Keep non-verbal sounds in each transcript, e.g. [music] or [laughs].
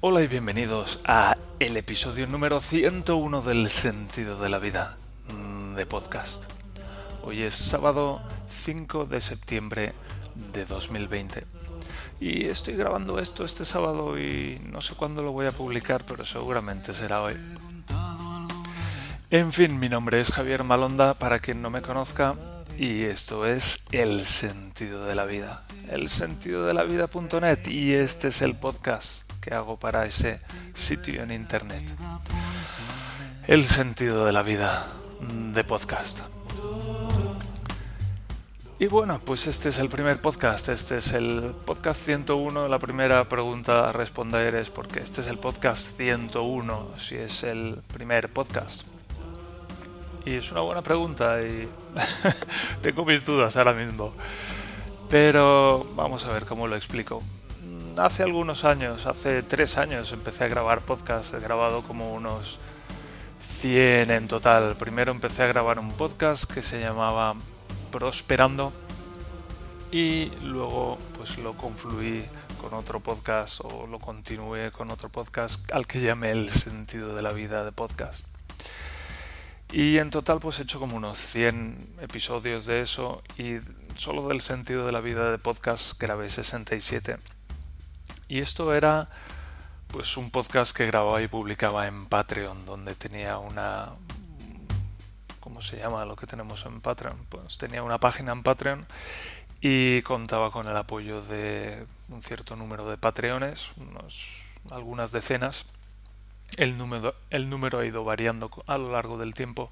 Hola y bienvenidos a el episodio número 101 del sentido de la vida mm, de podcast. Hoy es sábado 5 de septiembre de 2020 y estoy grabando esto este sábado y no sé cuándo lo voy a publicar, pero seguramente será hoy. En fin, mi nombre es Javier Malonda, para quien no me conozca, y esto es El sentido de la vida. El sentido de la vida.net y este es el podcast que hago para ese sitio en internet. El sentido de la vida de podcast. Y bueno, pues este es el primer podcast, este es el podcast 101. La primera pregunta a responder es porque este es el podcast 101, si es el primer podcast. Y es una buena pregunta y [laughs] tengo mis dudas ahora mismo. Pero vamos a ver cómo lo explico. Hace algunos años, hace tres años, empecé a grabar podcasts. He grabado como unos 100 en total. Primero empecé a grabar un podcast que se llamaba prosperando y luego pues lo confluí con otro podcast o lo continué con otro podcast al que llamé el sentido de la vida de podcast. Y en total pues he hecho como unos 100 episodios de eso y solo del sentido de la vida de podcast grabé 67. Y esto era pues un podcast que grababa y publicaba en Patreon donde tenía una ¿cómo se llama lo que tenemos en Patreon? Pues tenía una página en Patreon y contaba con el apoyo de un cierto número de Patreones, unos, algunas decenas. El número, el número ha ido variando a lo largo del tiempo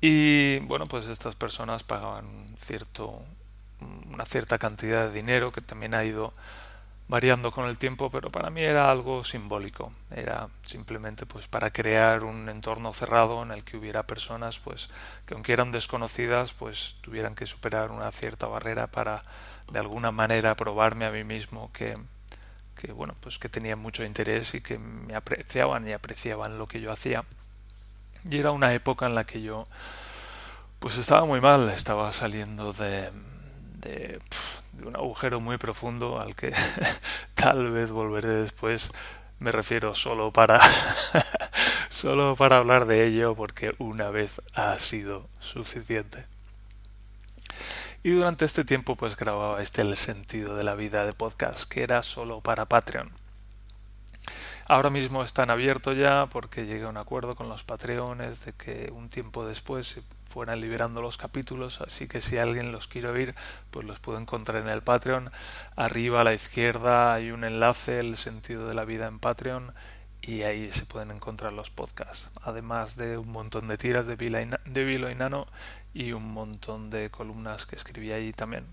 y bueno, pues estas personas pagaban cierto, una cierta cantidad de dinero que también ha ido variando con el tiempo, pero para mí era algo simbólico. Era simplemente pues para crear un entorno cerrado en el que hubiera personas pues que aunque eran desconocidas, pues tuvieran que superar una cierta barrera para de alguna manera probarme a mí mismo que que bueno, pues que tenía mucho interés y que me apreciaban y apreciaban lo que yo hacía. Y era una época en la que yo pues estaba muy mal, estaba saliendo de de, un agujero muy profundo al que [laughs] tal vez volveré después. Me refiero solo para [laughs] solo para hablar de ello porque una vez ha sido suficiente. Y durante este tiempo pues grababa este El sentido de la vida de podcast que era solo para Patreon. Ahora mismo están abiertos ya porque llegué a un acuerdo con los Patreones de que un tiempo después se fueran liberando los capítulos, así que si alguien los quiere oír, pues los puedo encontrar en el Patreon. Arriba a la izquierda hay un enlace, el sentido de la vida en Patreon, y ahí se pueden encontrar los podcasts, además de un montón de tiras de Vilo y Nano y un montón de columnas que escribí allí también.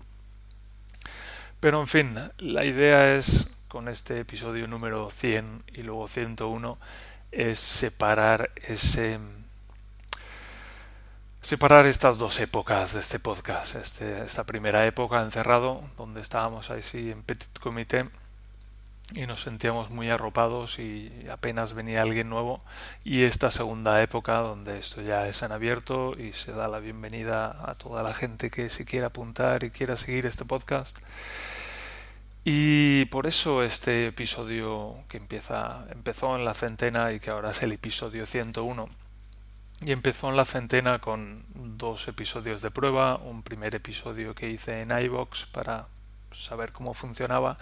Pero en fin, la idea es con este episodio número 100 y luego 101 es separar ese separar estas dos épocas de este podcast, este, esta primera época encerrado, donde estábamos ahí en petit comité y nos sentíamos muy arropados y apenas venía alguien nuevo, y esta segunda época donde esto ya es en abierto y se da la bienvenida a toda la gente que se quiera apuntar y quiera seguir este podcast. Y por eso este episodio que empieza, empezó en la centena y que ahora es el episodio 101. Y empezó en la centena con dos episodios de prueba, un primer episodio que hice en iBox para saber cómo funcionaba,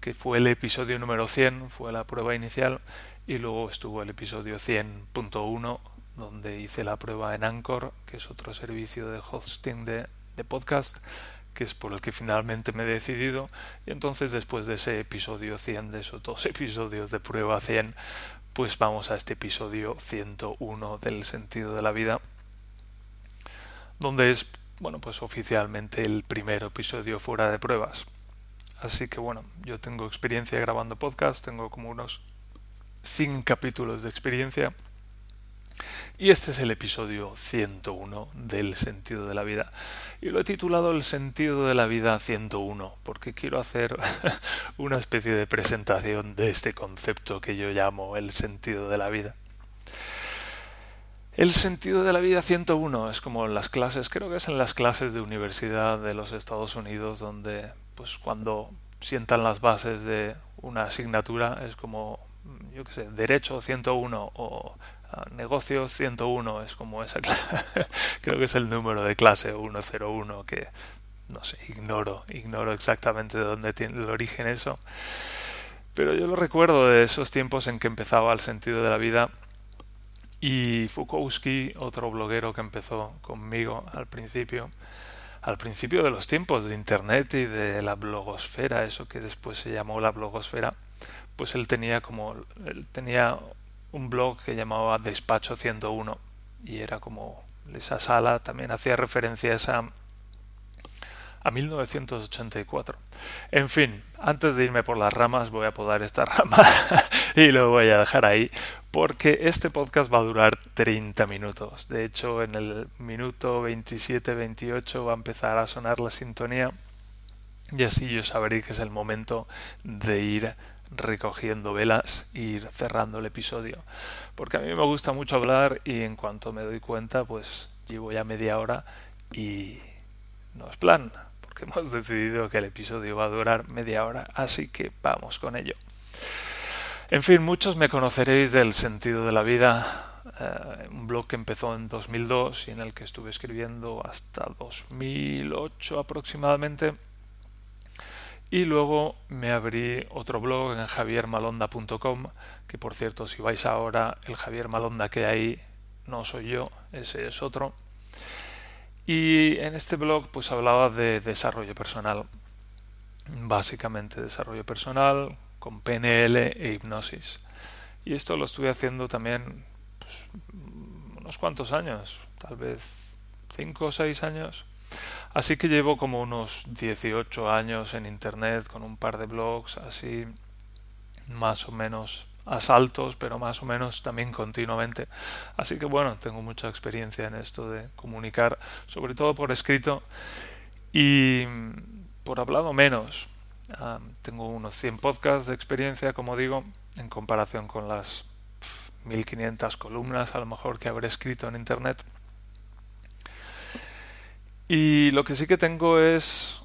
que fue el episodio número 100, fue la prueba inicial, y luego estuvo el episodio 100.1, donde hice la prueba en Anchor, que es otro servicio de hosting de, de podcast, que es por el que finalmente me he decidido. Y entonces después de ese episodio 100, de esos dos [laughs] episodios de prueba 100, pues vamos a este episodio 101 del sentido de la vida, donde es, bueno, pues oficialmente el primer episodio fuera de pruebas. Así que bueno, yo tengo experiencia grabando podcast, tengo como unos 100 capítulos de experiencia y este es el episodio 101 del sentido de la vida. Y lo he titulado El sentido de la vida 101 porque quiero hacer [laughs] una especie de presentación de este concepto que yo llamo el sentido de la vida. El sentido de la vida 101 es como en las clases, creo que es en las clases de universidad de los Estados Unidos donde pues cuando sientan las bases de una asignatura, es como, yo qué sé, Derecho 101 o Negocios 101, es como esa [laughs] creo que es el número de clase 101 que no sé, ignoro, ignoro exactamente de dónde tiene el origen eso. Pero yo lo recuerdo de esos tiempos en que empezaba el sentido de la vida y Fukowski, otro bloguero que empezó conmigo al principio, al principio de los tiempos de Internet y de la blogosfera, eso que después se llamó la blogosfera, pues él tenía como él tenía un blog que llamaba Despacho 101 y era como esa sala también hacía referencia a a 1984. En fin, antes de irme por las ramas voy a podar esta [laughs] rama y lo voy a dejar ahí porque este podcast va a durar 30 minutos. De hecho, en el minuto 27-28 va a empezar a sonar la sintonía y así yo sabré que es el momento de ir recogiendo velas e ir cerrando el episodio. Porque a mí me gusta mucho hablar y en cuanto me doy cuenta, pues llevo ya media hora y no es plan que [laughs] hemos decidido que el episodio va a durar media hora, así que vamos con ello. En fin, muchos me conoceréis del sentido de la vida, eh, un blog que empezó en 2002 y en el que estuve escribiendo hasta 2008 aproximadamente. Y luego me abrí otro blog en javiermalonda.com, que por cierto, si vais ahora, el Javier Malonda que hay no soy yo, ese es otro. Y en este blog pues hablaba de desarrollo personal, básicamente desarrollo personal con PNL e hipnosis. Y esto lo estuve haciendo también pues, unos cuantos años, tal vez 5 o 6 años. Así que llevo como unos 18 años en Internet con un par de blogs así más o menos asaltos, pero más o menos también continuamente. Así que bueno, tengo mucha experiencia en esto de comunicar, sobre todo por escrito y por hablado menos. Ah, tengo unos 100 podcasts de experiencia, como digo, en comparación con las 1500 columnas a lo mejor que habré escrito en Internet. Y lo que sí que tengo es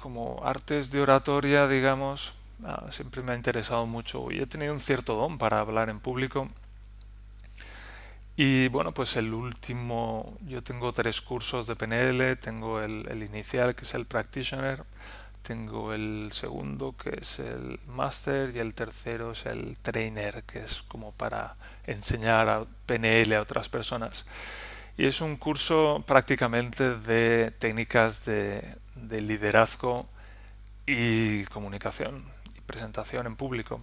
como artes de oratoria, digamos, Ah, siempre me ha interesado mucho y he tenido un cierto don para hablar en público. Y bueno, pues el último, yo tengo tres cursos de PNL, tengo el, el inicial que es el practitioner, tengo el segundo que es el master y el tercero es el trainer que es como para enseñar a PNL a otras personas. Y es un curso prácticamente de técnicas de, de liderazgo y comunicación presentación en público.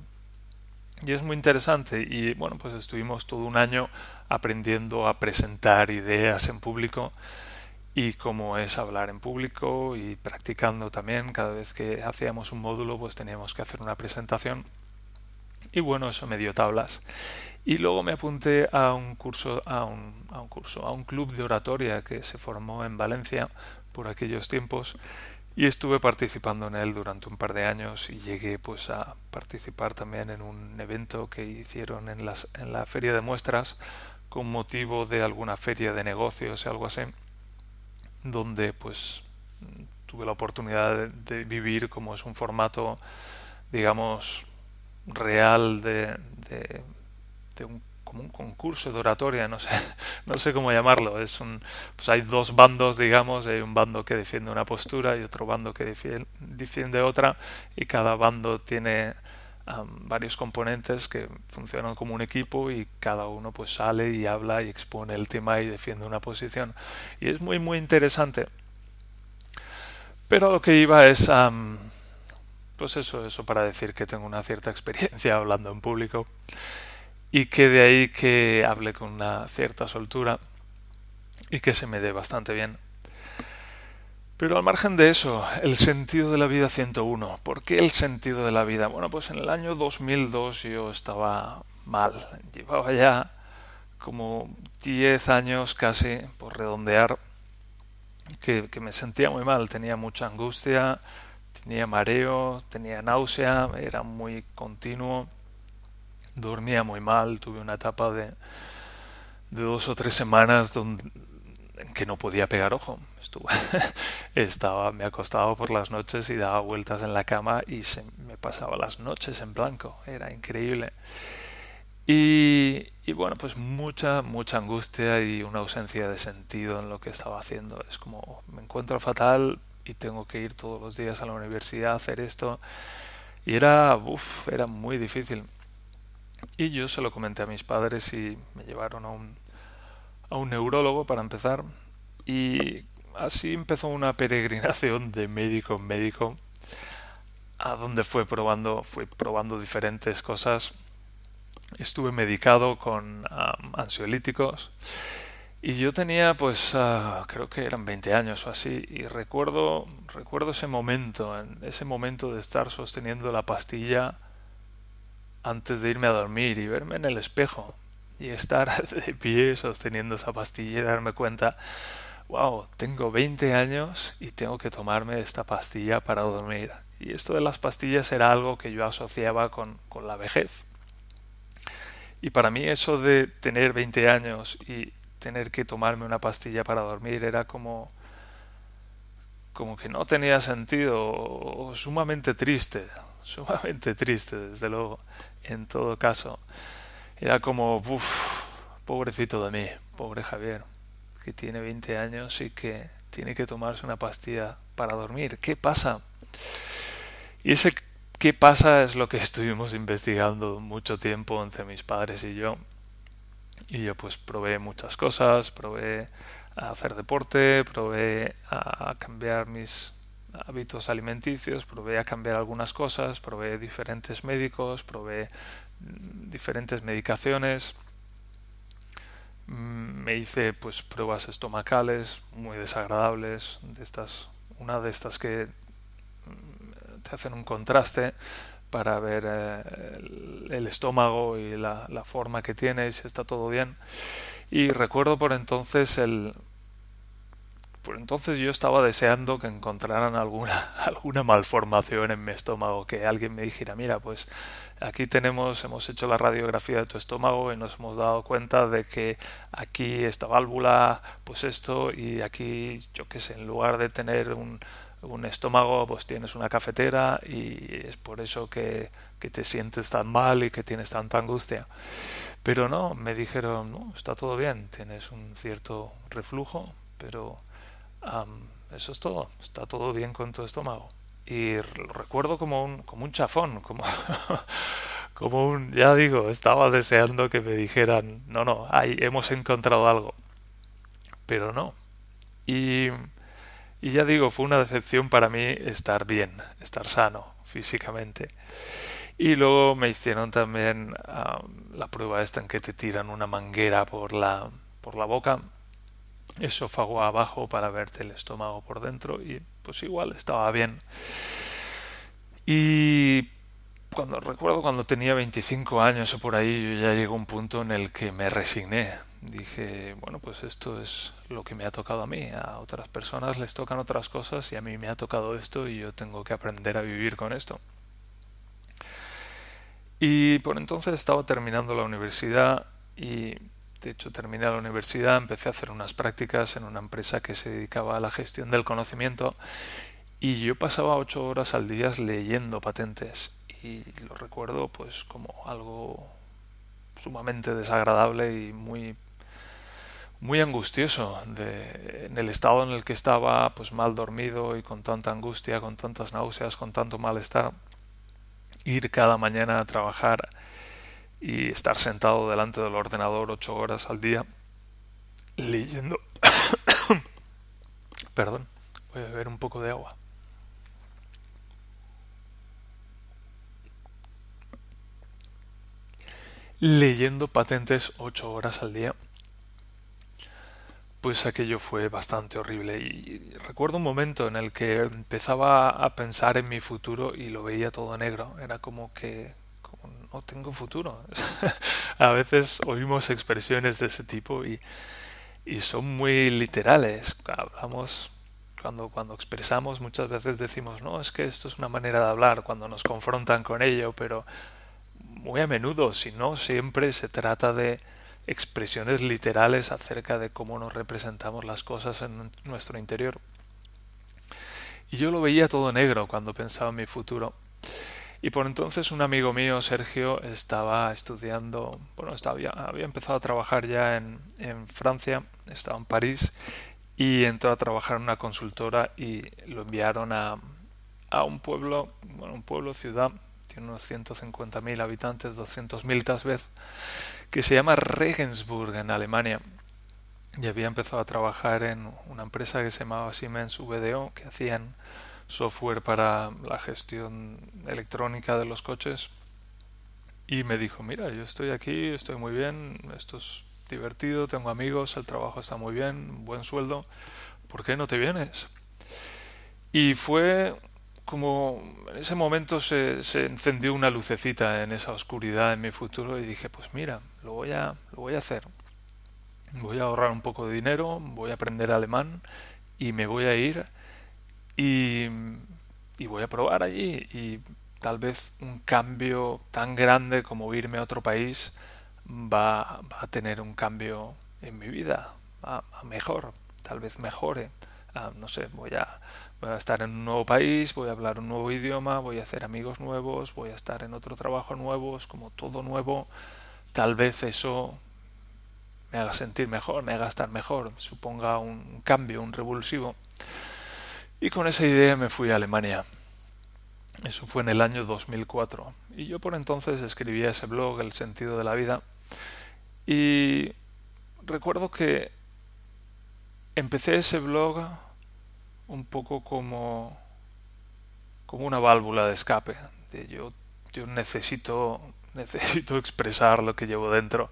Y es muy interesante. Y bueno, pues estuvimos todo un año aprendiendo a presentar ideas en público y cómo es hablar en público y practicando también. Cada vez que hacíamos un módulo pues teníamos que hacer una presentación. Y bueno eso me dio tablas. Y luego me apunté a un curso a un, a un curso a un club de oratoria que se formó en Valencia por aquellos tiempos y estuve participando en él durante un par de años y llegué pues a participar también en un evento que hicieron en, las, en la feria de muestras con motivo de alguna feria de negocios o algo así donde pues tuve la oportunidad de, vivir como es un formato digamos real de, de, de un como un concurso de oratoria, no sé, [laughs] no sé cómo llamarlo. Es un, pues hay dos bandos, digamos, hay un bando que defiende una postura y otro bando que defiende, otra, y cada bando tiene varios componentes que funcionan como un equipo y cada uno pues sale y habla y expone el tema y defiende una posición. Y es muy muy interesante. Pero lo que iba es pues eso, eso para decir que tengo una cierta [laughs] experiencia hablando en público y que de ahí que hable con una cierta soltura y que se me dé bastante bien. Pero al margen de eso, el sentido de la vida 101. ¿Por qué el sentido de la vida? Bueno, pues en el año 2002 yo estaba mal. Llevaba ya como 10 años casi, por redondear, que, que me sentía muy mal. Tenía mucha angustia, tenía mareo, tenía náusea, era muy continuo dormía muy mal, tuve una etapa de, de dos o tres semanas donde, que no podía pegar ojo. Estuve, [laughs] estaba, me acostaba por las noches y daba vueltas en la cama y se me me pasaba las noches en blanco, era increíble. Y, y, bueno, pues mucha, mucha angustia y una ausencia de sentido en lo que estaba haciendo. Es como me encuentro fatal y tengo que ir todos los días a la universidad a hacer esto. Y era, uff, era muy difícil. Y yo se lo comenté a mis padres y me llevaron a un, a un neurólogo para empezar. Y así empezó una peregrinación de médico en médico a donde fue probando, fui probando diferentes cosas. Estuve medicado con ansiolíticos y yo tenía pues ah, creo que eran 20 años o así y recuerdo recuerdo ese momento, en ese momento de estar sosteniendo la pastilla antes de irme a dormir y verme en el espejo y estar [laughs] de pie sosteniendo esa pastilla y darme cuenta wow, tengo 20 años y tengo que tomarme esta pastilla para dormir. Y esto de las pastillas era algo que yo asociaba con, con la vejez. Y para mí eso de tener 20 años y tener que tomarme una pastilla para dormir era como como que no tenía sentido o sumamente triste, [laughs] sumamente triste desde luego, en todo caso. Era como, uff, pobrecito de mí, pobre Javier que tiene 20 años y que tiene que tomarse una pastilla para dormir. ¿Qué pasa? Y ese qué pasa es lo que estuvimos investigando mucho tiempo entre mis padres y yo. Y yo pues probé muchas cosas, probé a hacer deporte, probé a cambiar mis hábitos alimenticios, probé a cambiar algunas cosas, probé diferentes médicos, probé mm, diferentes medicaciones. Mm, me hice pues pruebas estomacales muy desagradables de estas una de estas que mm, te hacen un contraste para ver eh, el, estómago y la, la, forma que tiene y si está todo bien. Y recuerdo por entonces el por entonces yo estaba deseando que encontraran alguna [laughs] alguna malformación en mi estómago que alguien me dijera mira pues aquí tenemos, hemos hecho la radiografía de tu estómago y nos hemos dado cuenta de que aquí esta válvula, pues esto, y aquí, yo qué sé, en lugar de tener un, un estómago, pues tienes una cafetera y es por eso que, que te sientes tan mal y que tienes tanta angustia. Pero no, me dijeron, no, está todo bien, tienes un cierto reflujo, pero eso es todo, está todo bien con tu estómago y lo recuerdo como un, como un chafón, como, [laughs] como un, ya digo, estaba deseando que me dijeran, no, no, ahí hemos encontrado algo, pero no. Y, y ya digo, fue una decepción para mí estar bien, estar sano físicamente. Y luego me hicieron también la prueba esta en que te tiran una manguera por la, por la boca esófago abajo para verte el estómago por dentro y pues igual estaba bien. Y cuando recuerdo cuando tenía 25 años o por ahí, yo ya llegó un punto en el que me resigné. Dije, bueno, pues esto es lo que me ha tocado a mí. A otras personas les tocan otras cosas y a mí me ha tocado esto y yo tengo que aprender a vivir con esto. Y por entonces estaba terminando la universidad y de hecho, terminé la universidad, empecé a hacer unas prácticas en una empresa que se dedicaba a la gestión del conocimiento y yo pasaba ocho horas al día leyendo patentes y lo recuerdo pues como algo sumamente desagradable y muy muy angustioso de, en el estado en el que estaba pues mal dormido y con tanta angustia con tantas náuseas con tanto malestar ir cada mañana a trabajar y estar sentado delante del ordenador ocho horas al día leyendo. [coughs] Perdón, voy a beber un poco de agua. Leyendo patentes ocho horas al día. Pues aquello fue bastante horrible y recuerdo un momento en el que empezaba a pensar en mi futuro y lo veía todo negro. Era como que no tengo futuro. [laughs] a veces oímos expresiones de ese tipo y, y son muy literales. Hablamos, cuando, cuando expresamos muchas veces decimos, no, es que esto es una manera de hablar cuando nos confrontan con ello, pero muy a menudo, si no, siempre se trata de expresiones literales acerca de cómo nos representamos las cosas en nuestro interior. Y yo lo veía todo negro cuando pensaba en mi futuro. Y por entonces un amigo mío, Sergio, estaba estudiando, bueno, estaba, había empezado a trabajar ya en, en Francia, estaba en París, y entró a trabajar en una consultora y lo enviaron a, a un pueblo, bueno, un pueblo, ciudad, tiene unos 150.000 habitantes, 200.000 tal vez, que se llama Regensburg en Alemania. Y había empezado a trabajar en una empresa que se llamaba Siemens VDO, que hacían software para la gestión electrónica de los coches. Y me dijo, mira, yo estoy aquí, estoy muy bien, esto es divertido, tengo amigos, el trabajo está muy bien, buen sueldo, ¿por qué no te vienes? Y fue como en ese momento se, se, encendió una lucecita en esa oscuridad en mi futuro y dije, pues mira, lo voy a, lo voy a hacer. Voy a ahorrar un poco de dinero, voy a aprender alemán y me voy a ir y, voy a probar allí y tal vez un cambio tan grande como irme a otro país va, a tener un cambio en mi vida, a, mejor, tal vez mejore. no sé, voy a, voy a estar en un nuevo país, voy a hablar un nuevo idioma, voy a hacer amigos nuevos, voy a estar en otro trabajo nuevo, es como todo nuevo. Tal vez eso me haga sentir mejor, me haga estar mejor, suponga un cambio, un revulsivo. Y con esa idea me fui a Alemania. Eso fue en el año 2004. Y yo por entonces escribía ese blog, El sentido de la vida. Y recuerdo que empecé ese blog un poco como, como una válvula de escape. De yo, yo necesito, [laughs] necesito expresar lo que llevo dentro.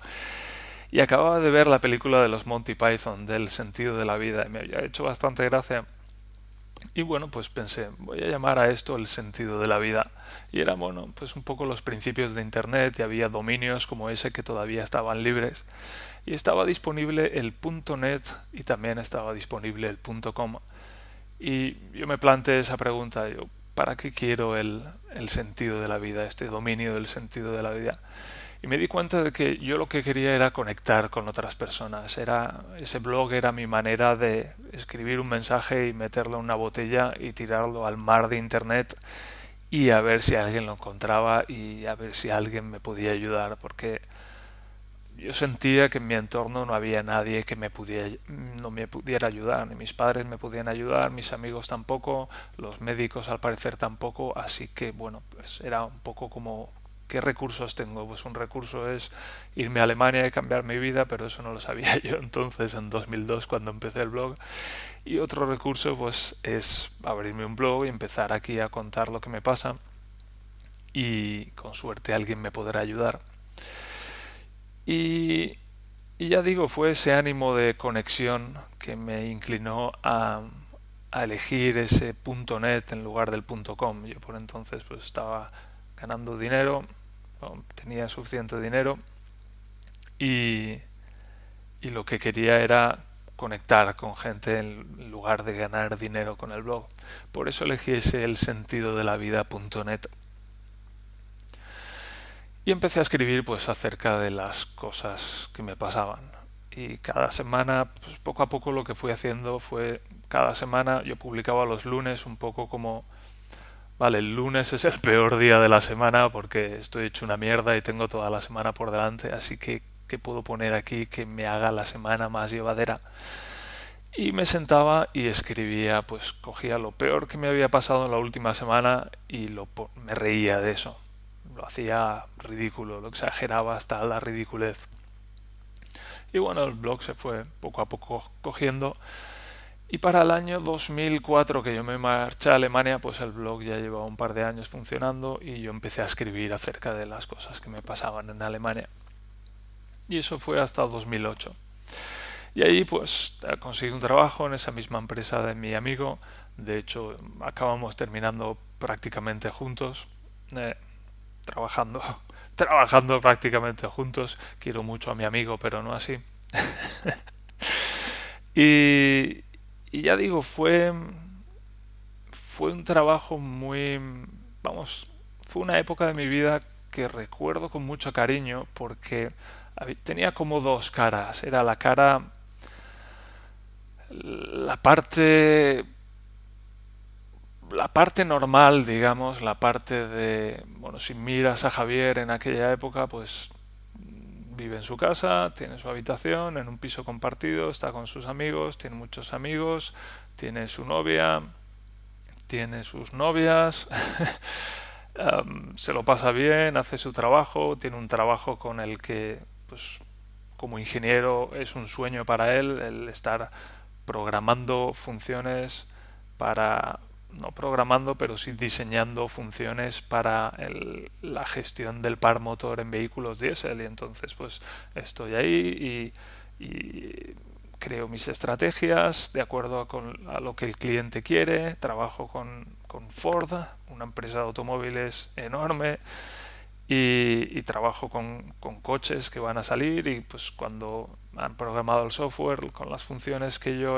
Y acababa de ver la película de los Monty Python, del sentido de la vida, y me había hecho bastante gracia. Y bueno, pues pensé, voy a llamar a esto el sentido de la vida. Y era, bueno, pues un poco los principios de Internet y había dominios como ese que todavía estaban libres. Y estaba disponible el .net y también estaba disponible el .com. Y yo me planteé esa pregunta, yo, ¿para qué quiero el, el sentido de la vida, este dominio del sentido de la vida? Y me di cuenta de que yo lo que quería era conectar con otras personas. Era, ese blog era mi manera de escribir un mensaje y meterlo en una botella y tirarlo al mar de internet y a ver si alguien lo encontraba y a ver si alguien me podía ayudar porque yo sentía que en mi entorno no había nadie que me pudiera, no me pudiera ayudar, ni mis padres me podían ayudar, mis amigos tampoco, los médicos al parecer tampoco, así que bueno, pues era un poco como ¿qué recursos tengo? Pues un recurso es irme a Alemania y cambiar mi vida, pero eso no lo sabía [laughs] yo entonces en 2002 cuando empecé el blog. Y otro recurso pues es abrirme un blog y empezar aquí a contar lo que me pasa y con suerte alguien me podrá ayudar. Y, ya digo, fue ese ánimo de conexión que me inclinó a, a elegir ese punto .net en lugar del punto .com. Yo por entonces pues estaba ganando dinero, tenía suficiente dinero y, y lo que quería era conectar con gente en lugar de ganar dinero con el blog. Por eso elegí ese el sentido de la vida.net. Y empecé a escribir pues acerca de las cosas que me pasaban. Y cada semana, pues poco a poco lo que fui haciendo fue cada semana yo publicaba los lunes un poco como vale, el lunes es el peor día de la semana porque estoy hecho una mierda y tengo toda la semana por delante, así que ¿qué puedo poner aquí que me haga la semana más llevadera? Y me sentaba y escribía, pues cogía lo peor que me había pasado en la última semana y lo, me reía de eso lo hacía ridículo, lo exageraba hasta la ridiculez. Y bueno, el blog se fue poco a poco cogiendo. Y para el año 2004 que yo me marché a Alemania, pues el blog ya llevaba un par de años funcionando y yo empecé a escribir acerca de las cosas que me pasaban en Alemania. Y eso fue hasta 2008. Y ahí pues conseguí un trabajo en esa misma empresa de mi amigo. De hecho, acabamos terminando prácticamente juntos. Eh, trabajando, [laughs] trabajando prácticamente juntos. Quiero mucho a mi amigo, pero no así. [laughs] y, y ya digo, fue, fue un trabajo muy, vamos, fue una época de mi vida que recuerdo con mucho cariño porque tenía como dos caras. Era la cara, la parte la parte normal, digamos, la parte de, bueno, si miras a Javier en aquella época, pues vive en su casa, tiene su habitación, en un piso compartido, está con sus amigos, tiene muchos amigos, tiene su novia, tiene sus novias, [laughs] se lo pasa bien, hace su trabajo, tiene un trabajo con el que, pues, como ingeniero es un sueño para él el estar programando funciones para no programando, pero sí diseñando funciones para la gestión del par motor en vehículos diésel. Y entonces, pues estoy ahí y, creo mis estrategias de acuerdo a, con, lo que el cliente quiere. Trabajo con, con Ford, una empresa de automóviles enorme. Y, trabajo con, coches que van a salir y pues cuando han programado el software con las funciones que yo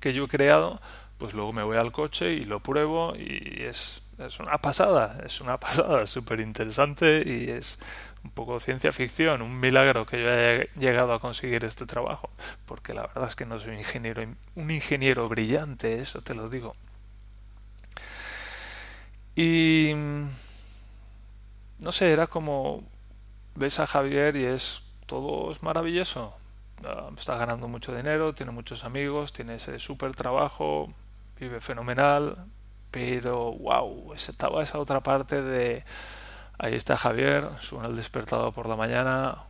que yo he creado pues luego me voy al coche y lo pruebo y es, es una pasada, es una pasada [laughs] súper interesante y es un poco ciencia ficción, un milagro que yo haya llegado a conseguir este trabajo, porque la verdad es que no soy un ingeniero, un ingeniero brillante, eso te lo digo. Y no sé, era como ves a Javier y es todo es maravilloso. Ah, está ganando mucho dinero, tiene muchos amigos, tiene ese súper trabajo, vive fenomenal, pero wow, estaba esa otra parte de ahí está Javier, suena el despertador por la mañana,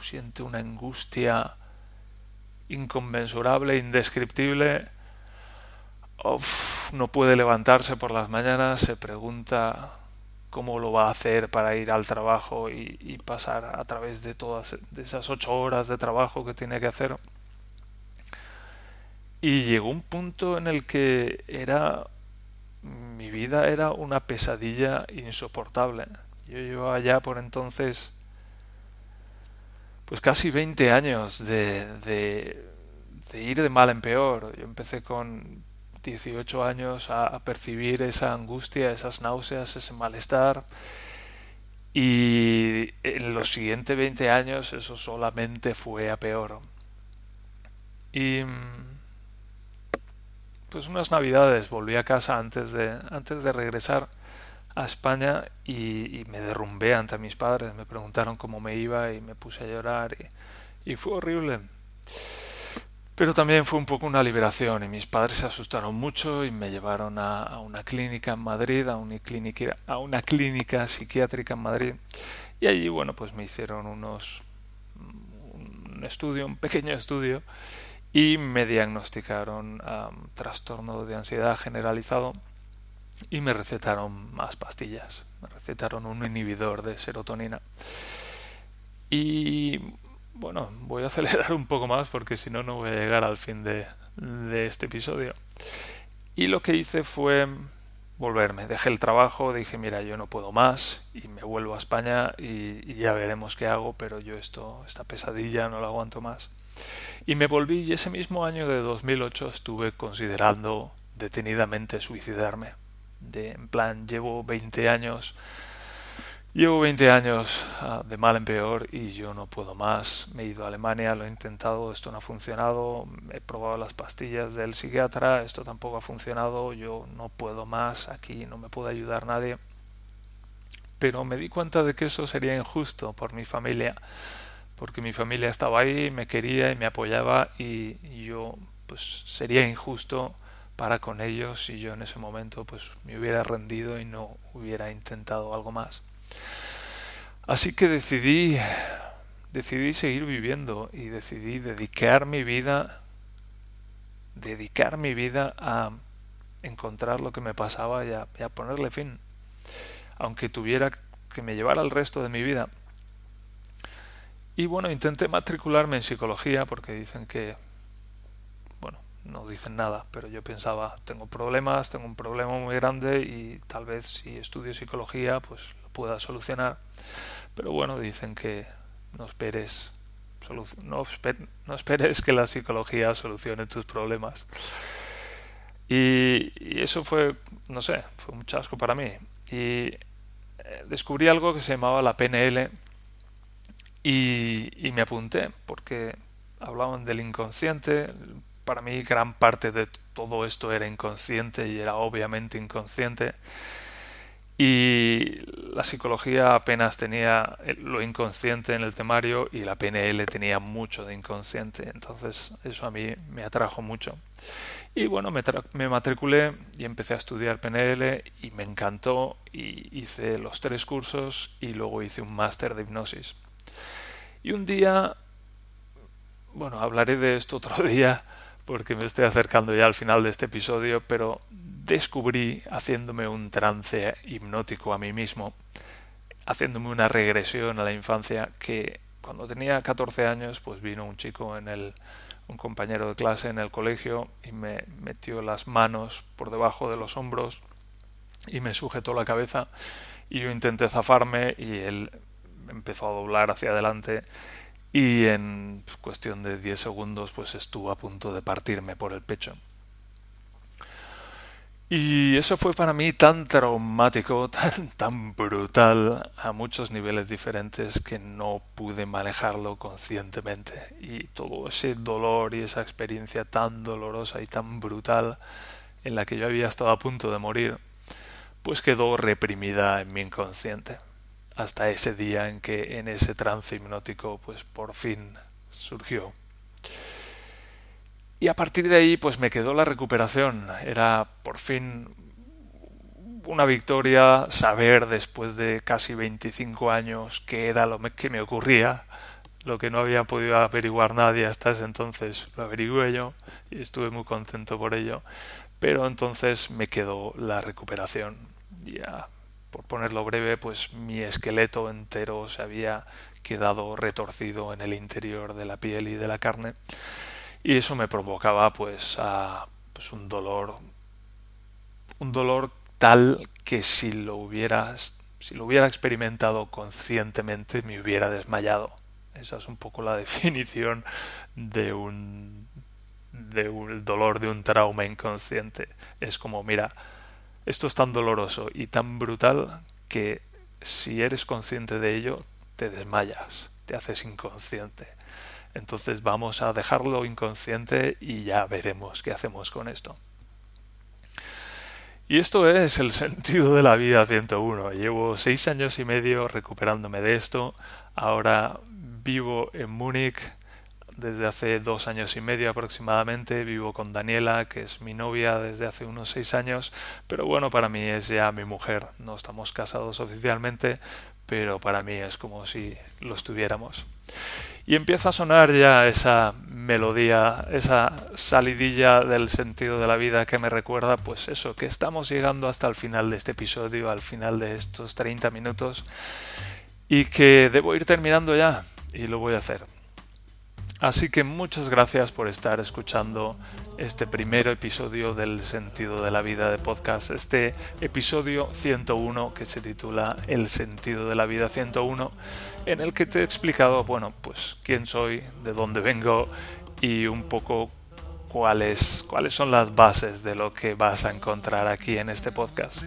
siente una angustia inconmensurable, indescriptible, no puede levantarse por las mañanas, se pregunta cómo lo va a hacer para ir al trabajo y, y pasar a través de todas de esas ocho horas de trabajo que tiene que hacer y llegó un punto en el que era mi vida era una pesadilla insoportable. Yo llevaba ya por entonces pues casi 20 años de, de, ir de mal en peor. Yo empecé con 18 años a, a, percibir esa angustia, esas náuseas, ese malestar. Y en los siguientes 20 años eso solamente fue a peor. Y pues unas navidades volví a casa antes de, antes de regresar a España y, me derrumbé ante mis padres. Me preguntaron cómo me iba y me puse a llorar y, fue horrible. Pero también fue un poco una liberación y mis padres se asustaron mucho y me llevaron a, a una clínica en Madrid, a una clínica, a una clínica psiquiátrica en Madrid. Y allí, bueno, pues me hicieron unos un estudio, un pequeño estudio y me diagnosticaron trastorno de ansiedad generalizado y me recetaron más pastillas, me recetaron un inhibidor de serotonina. Y bueno, voy a acelerar un poco más porque si no, no voy a llegar al fin de, este episodio. Y lo que hice fue volverme. Dejé el trabajo, dije, mira, yo no puedo más y me vuelvo a España y, y, ya veremos qué hago, pero yo esto, esta pesadilla no la aguanto más. Y me volví y ese mismo año de 2008 estuve considerando detenidamente suicidarme. De, en plan, llevo 20 años, llevo 20 años uh, de mal en peor y yo no puedo más. Me he ido a Alemania, lo he intentado, esto no ha funcionado. He probado las pastillas del psiquiatra, esto tampoco ha funcionado. Yo no puedo más, aquí no me puede ayudar nadie. Pero me di cuenta de que eso sería injusto por mi familia porque mi familia estaba ahí, me quería y me apoyaba y, yo pues sería injusto para con ellos si yo en ese momento pues me hubiera rendido y no hubiera intentado algo más. Así que decidí decidí seguir viviendo y decidí dedicar mi vida dedicar mi vida a encontrar lo que me pasaba y a, y a ponerle fin. Aunque tuviera que me llevara el resto de mi vida y bueno, intenté matricularme en psicología porque dicen que, bueno, no dicen nada, pero yo pensaba, tengo problemas, tengo un problema muy grande y tal vez si estudio psicología pues lo pueda solucionar. Pero bueno, dicen que no esperes, no, no esperes que la psicología solucione tus problemas. Y, y, eso fue, no sé, fue un chasco para mí. Y eh, descubrí algo que se llamaba la PNL, y, me apunté porque hablaban del inconsciente. Para mí gran parte de todo esto era inconsciente y era obviamente inconsciente. Y la psicología apenas tenía lo inconsciente en el temario y la PNL tenía mucho de inconsciente. Entonces eso a mí me atrajo mucho. Y bueno, me, me, matriculé y empecé a estudiar PNL y me encantó y hice los tres cursos y luego hice un máster de hipnosis. Y un día, bueno, hablaré de esto otro [laughs] día porque me estoy acercando ya al final de este episodio, pero descubrí haciéndome un trance hipnótico a mí mismo, haciéndome una regresión a la infancia que cuando tenía 14 años pues vino un chico en el un compañero de clase en el colegio y me metió las manos por debajo de los hombros y me sujetó la cabeza y yo intenté zafarme y él empezó a doblar hacia adelante y en cuestión de 10 segundos pues estuvo a punto de partirme por el pecho. Y eso fue para mí tan traumático, [laughs] tan, tan brutal a muchos niveles diferentes que no pude manejarlo conscientemente. Y todo ese dolor y esa experiencia tan dolorosa y tan brutal en la que yo había estado a punto de morir, pues quedó reprimida en mi inconsciente. Hasta ese día en que en ese trance hipnótico pues por fin surgió. Y a partir de ahí, pues me quedó la recuperación. Era por fin una victoria saber después de casi 25 años qué era lo que me ocurría, lo que no había podido averiguar nadie hasta ese entonces, lo averigué yo y estuve muy contento por ello. Pero entonces me quedó la recuperación. Ya, por ponerlo breve, pues mi esqueleto entero se había quedado retorcido en el interior de la piel y de la carne y eso me provocaba pues, pues un dolor un dolor tal que si lo hubieras si lo hubiera experimentado conscientemente me hubiera desmayado. Esa es un poco la [laughs] definición de un de un dolor de un trauma inconsciente. Es como mira esto es tan doloroso y tan brutal que si eres consciente de ello te desmayas te haces inconsciente entonces vamos a dejarlo inconsciente y ya veremos qué hacemos con esto. Y esto es el sentido de la vida 101. Llevo seis años y medio recuperándome de esto. Ahora vivo en Múnich desde hace dos años y medio aproximadamente. Vivo con Daniela, que es mi novia desde hace unos seis años. Pero bueno, para mí es ya mi mujer. No estamos casados oficialmente, pero para mí es como si lo estuviéramos y empieza a sonar ya esa melodía, esa salidilla del sentido de la vida que me recuerda pues eso, que estamos llegando hasta el final de este episodio, al final de estos 30 minutos y que debo ir terminando ya y lo voy a hacer. Así que muchas gracias por estar escuchando este primer episodio del sentido de la vida de podcast, este episodio 101 que se titula El sentido de la vida 101 en el que te he explicado, bueno, pues quién soy, de dónde vengo y un poco cuáles, cuáles son las bases de lo que vas a encontrar aquí en este podcast.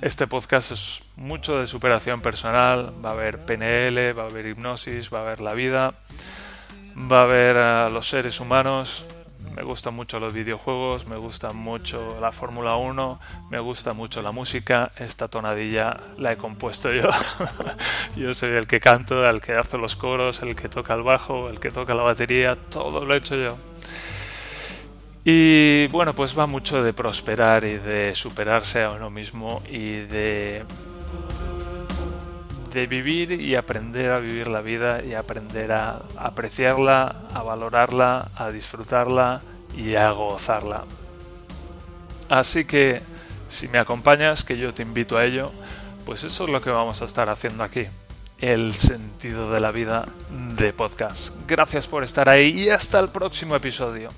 Este podcast es mucho de superación personal, va a haber PNL, va a haber hipnosis, va a haber la vida, va a haber a los seres humanos, me gustan mucho los videojuegos, me gusta mucho la Fórmula 1, me gusta mucho la música. Esta tonadilla la he compuesto yo. [laughs] yo soy el que canto, el que hace los coros, el que toca el bajo, el que toca la batería, todo lo he hecho yo. Y bueno, pues va mucho de prosperar y de superarse a uno mismo y de de vivir y aprender a vivir la vida y aprender a apreciarla, a valorarla, a disfrutarla y a gozarla. Así que si me acompañas, que yo te invito a ello, pues eso es lo que vamos a estar haciendo aquí. El sentido de la vida de podcast. Gracias por estar ahí y hasta el próximo episodio.